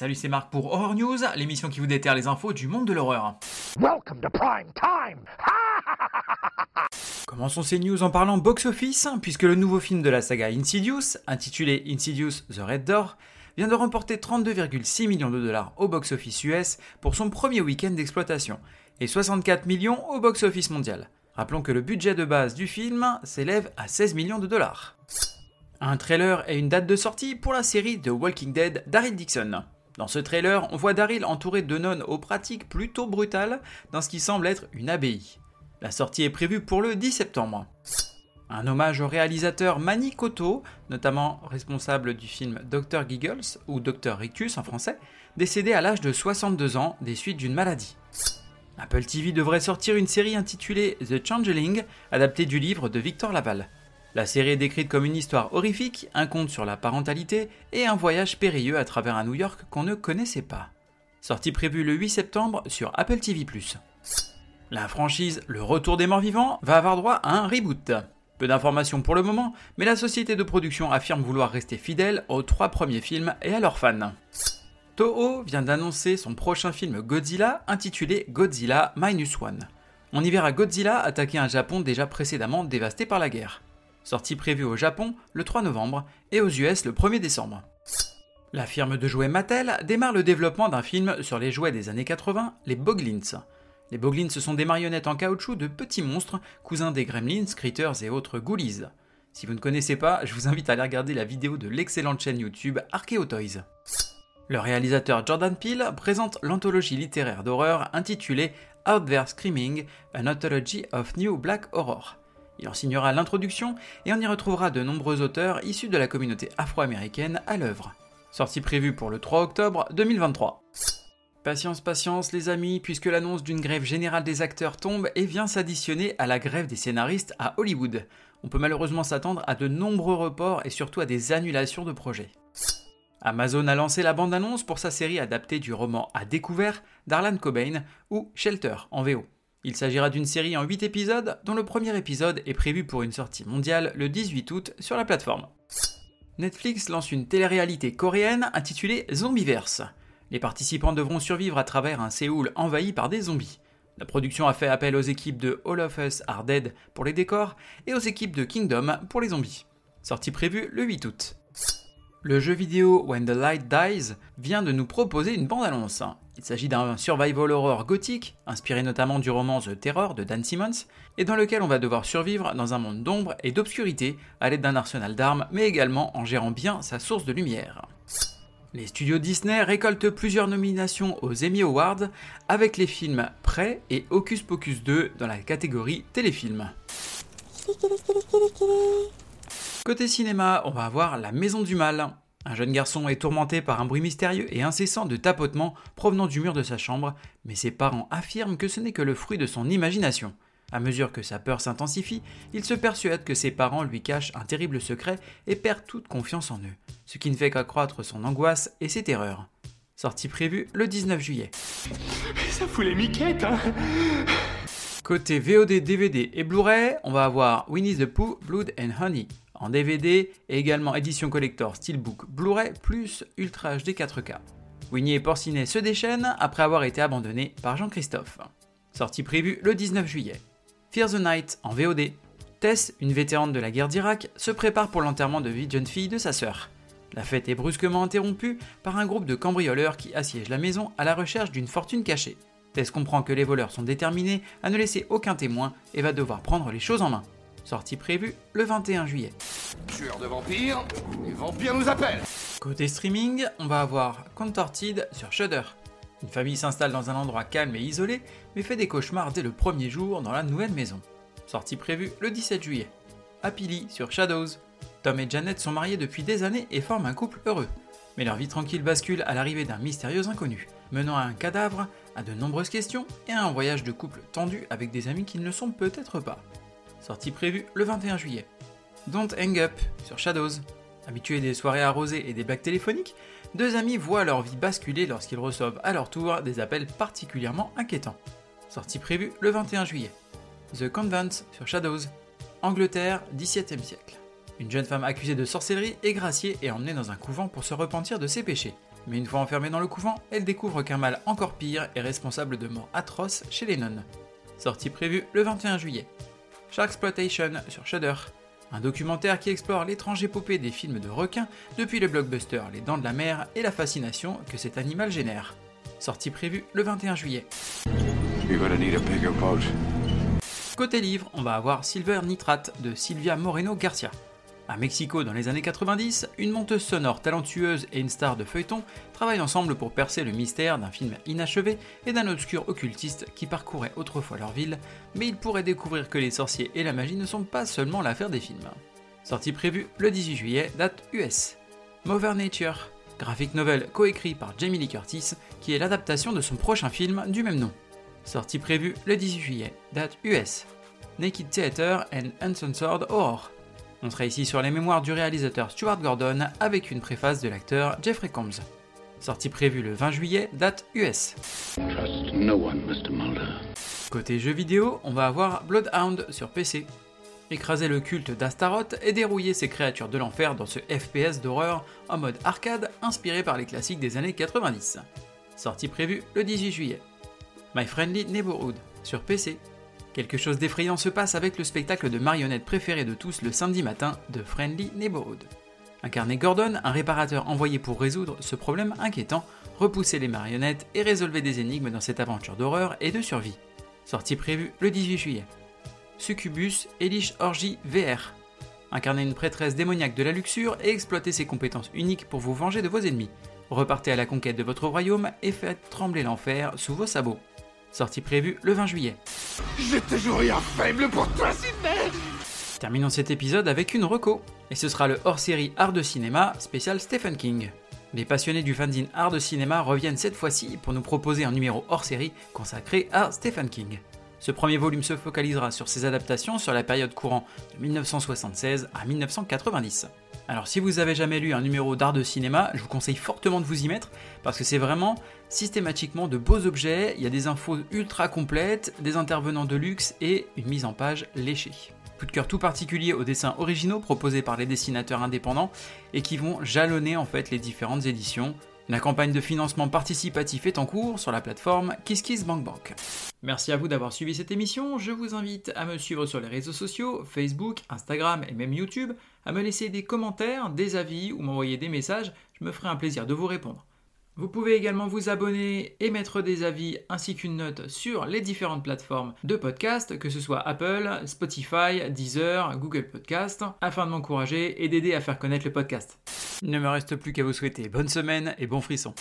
Salut, c'est Marc pour Horror News, l'émission qui vous déterre les infos du monde de l'horreur. Welcome to prime time. Commençons ces news en parlant box-office, puisque le nouveau film de la saga Insidious, intitulé Insidious The Red Door, vient de remporter 32,6 millions de dollars au box-office US pour son premier week-end d'exploitation, et 64 millions au box-office mondial. Rappelons que le budget de base du film s'élève à 16 millions de dollars. Un trailer et une date de sortie pour la série The Walking Dead Daryl Dixon. Dans ce trailer, on voit Daryl entouré de nonnes aux pratiques plutôt brutales dans ce qui semble être une abbaye. La sortie est prévue pour le 10 septembre. Un hommage au réalisateur Manny Koto, notamment responsable du film Dr. Giggles ou Dr. Rictus en français, décédé à l'âge de 62 ans des suites d'une maladie. Apple TV devrait sortir une série intitulée The Changeling, adaptée du livre de Victor Laval. La série est décrite comme une histoire horrifique, un conte sur la parentalité et un voyage périlleux à travers un New York qu'on ne connaissait pas. Sortie prévue le 8 septembre sur Apple TV+. La franchise Le Retour des Morts Vivants va avoir droit à un reboot. Peu d'informations pour le moment, mais la société de production affirme vouloir rester fidèle aux trois premiers films et à leurs fans. Toho vient d'annoncer son prochain film Godzilla intitulé Godzilla Minus One. On y verra Godzilla attaquer un Japon déjà précédemment dévasté par la guerre. Sortie prévue au Japon le 3 novembre et aux US le 1er décembre. La firme de jouets Mattel démarre le développement d'un film sur les jouets des années 80, les Boglins. Les Boglins sont des marionnettes en caoutchouc de petits monstres, cousins des Gremlins, Critters et autres Ghoulies. Si vous ne connaissez pas, je vous invite à aller regarder la vidéo de l'excellente chaîne YouTube Archeo Toys. Le réalisateur Jordan Peele présente l'anthologie littéraire d'horreur intitulée Out There Screaming, An Anthology of New Black Horror. Il en signera l'introduction et on y retrouvera de nombreux auteurs issus de la communauté afro-américaine à l'œuvre. Sortie prévue pour le 3 octobre 2023. Patience, patience les amis, puisque l'annonce d'une grève générale des acteurs tombe et vient s'additionner à la grève des scénaristes à Hollywood. On peut malheureusement s'attendre à de nombreux reports et surtout à des annulations de projets. Amazon a lancé la bande-annonce pour sa série adaptée du roman À découvert d'Arlan Cobain ou Shelter en VO. Il s'agira d'une série en 8 épisodes dont le premier épisode est prévu pour une sortie mondiale le 18 août sur la plateforme. Netflix lance une télé-réalité coréenne intitulée Zombieverse. Les participants devront survivre à travers un Séoul envahi par des zombies. La production a fait appel aux équipes de All of Us Are Dead pour les décors et aux équipes de Kingdom pour les zombies. Sortie prévue le 8 août. Le jeu vidéo When the Light Dies vient de nous proposer une bande-annonce. Il s'agit d'un survival horror gothique, inspiré notamment du roman The Terror de Dan Simmons, et dans lequel on va devoir survivre dans un monde d'ombre et d'obscurité à l'aide d'un arsenal d'armes, mais également en gérant bien sa source de lumière. Les studios Disney récoltent plusieurs nominations aux Emmy Awards avec les films Prêt et Hocus Pocus 2 dans la catégorie téléfilm. Côté cinéma, on va avoir La Maison du Mal. Un jeune garçon est tourmenté par un bruit mystérieux et incessant de tapotements provenant du mur de sa chambre, mais ses parents affirment que ce n'est que le fruit de son imagination. À mesure que sa peur s'intensifie, il se persuade que ses parents lui cachent un terrible secret et perd toute confiance en eux, ce qui ne fait qu'accroître son angoisse et ses terreurs. Sortie prévue le 19 juillet. Ça fout les miquettes, hein Côté VOD, DVD et Blu-ray, on va avoir Winnie the Pooh, Blood and Honey en DVD et également édition collector Steelbook Blu-ray plus Ultra HD 4K. Winnie et Porcinet se déchaînent après avoir été abandonnés par Jean-Christophe. Sortie prévue le 19 juillet. Fear the Night en VOD. Tess, une vétérane de la guerre d'Irak, se prépare pour l'enterrement de vie jeune fille de sa sœur. La fête est brusquement interrompue par un groupe de cambrioleurs qui assiègent la maison à la recherche d'une fortune cachée. Tess comprend que les voleurs sont déterminés à ne laisser aucun témoin et va devoir prendre les choses en main. Sortie prévue le 21 juillet. Tueur de vampires, les vampires nous appellent Côté streaming, on va avoir Contorted sur Shudder. Une famille s'installe dans un endroit calme et isolé, mais fait des cauchemars dès le premier jour dans la nouvelle maison. Sortie prévue le 17 juillet. Happily sur Shadows. Tom et Janet sont mariés depuis des années et forment un couple heureux. Mais leur vie tranquille bascule à l'arrivée d'un mystérieux inconnu, menant à un cadavre, à de nombreuses questions et à un voyage de couple tendu avec des amis qui ne le sont peut-être pas. Sortie prévue le 21 juillet. Don't Hang Up sur Shadows. Habitués des soirées arrosées et des blagues téléphoniques, deux amis voient leur vie basculer lorsqu'ils reçoivent à leur tour des appels particulièrement inquiétants. Sortie prévue le 21 juillet. The Convent sur Shadows. Angleterre, 17e siècle. Une jeune femme accusée de sorcellerie est graciée et emmenée dans un couvent pour se repentir de ses péchés. Mais une fois enfermée dans le couvent, elle découvre qu'un mal encore pire est responsable de morts atroces chez les nonnes. Sortie prévue le 21 juillet. Sharksploitation sur Shudder. Un documentaire qui explore l'étrange épopée des films de requins depuis le blockbuster Les Dents de la Mer et la fascination que cet animal génère. Sortie prévue le 21 juillet. Côté livre, on va avoir Silver Nitrate de Silvia Moreno Garcia. À Mexico dans les années 90, une monteuse sonore talentueuse et une star de feuilleton travaillent ensemble pour percer le mystère d'un film inachevé et d'un obscur occultiste qui parcourait autrefois leur ville, mais ils pourraient découvrir que les sorciers et la magie ne sont pas seulement l'affaire des films. Sortie prévue le 18 juillet, date US. Mother Nature, graphic novel coécrit par Jamie Lee Curtis, qui est l'adaptation de son prochain film du même nom. Sortie prévue le 18 juillet, date US. Naked Theater and Uncensored Horror, on sera ici sur les mémoires du réalisateur Stuart Gordon avec une préface de l'acteur Jeffrey Combs. Sortie prévue le 20 juillet, date US. Côté jeux vidéo, on va avoir Bloodhound sur PC. Écraser le culte d'Astaroth et dérouiller ses créatures de l'enfer dans ce FPS d'horreur en mode arcade inspiré par les classiques des années 90. Sortie prévue le 18 juillet. My Friendly Neighborhood sur PC. Quelque chose d'effrayant se passe avec le spectacle de marionnettes préféré de tous le samedi matin de Friendly Neighborhood. Incarné Gordon, un réparateur envoyé pour résoudre ce problème inquiétant, repousser les marionnettes et résolver des énigmes dans cette aventure d'horreur et de survie. Sortie prévue le 18 juillet. Succubus Elish Orgy VR. Incarner une prêtresse démoniaque de la luxure et exploiter ses compétences uniques pour vous venger de vos ennemis. Repartez à la conquête de votre royaume et faites trembler l'enfer sous vos sabots. Sortie prévue le 20 juillet. J'ai toujours eu un faible pour toi, Sidney Terminons cet épisode avec une reco, et ce sera le hors-série Art de cinéma spécial Stephen King. Les passionnés du fanzine Art de cinéma reviennent cette fois-ci pour nous proposer un numéro hors-série consacré à Stephen King. Ce premier volume se focalisera sur ses adaptations sur la période courant de 1976 à 1990. Alors si vous avez jamais lu un numéro d'art de cinéma, je vous conseille fortement de vous y mettre parce que c'est vraiment systématiquement de beaux objets, il y a des infos ultra complètes, des intervenants de luxe et une mise en page léchée. Coup de cœur tout particulier aux dessins originaux proposés par les dessinateurs indépendants et qui vont jalonner en fait les différentes éditions. La campagne de financement participatif est en cours sur la plateforme KissKissBankBank. Merci à vous d'avoir suivi cette émission. Je vous invite à me suivre sur les réseaux sociaux, Facebook, Instagram et même YouTube, à me laisser des commentaires, des avis ou m'envoyer des messages. Je me ferai un plaisir de vous répondre. Vous pouvez également vous abonner et mettre des avis ainsi qu'une note sur les différentes plateformes de podcast, que ce soit Apple, Spotify, Deezer, Google Podcast, afin de m'encourager et d'aider à faire connaître le podcast. Il ne me reste plus qu'à vous souhaiter bonne semaine et bon frisson.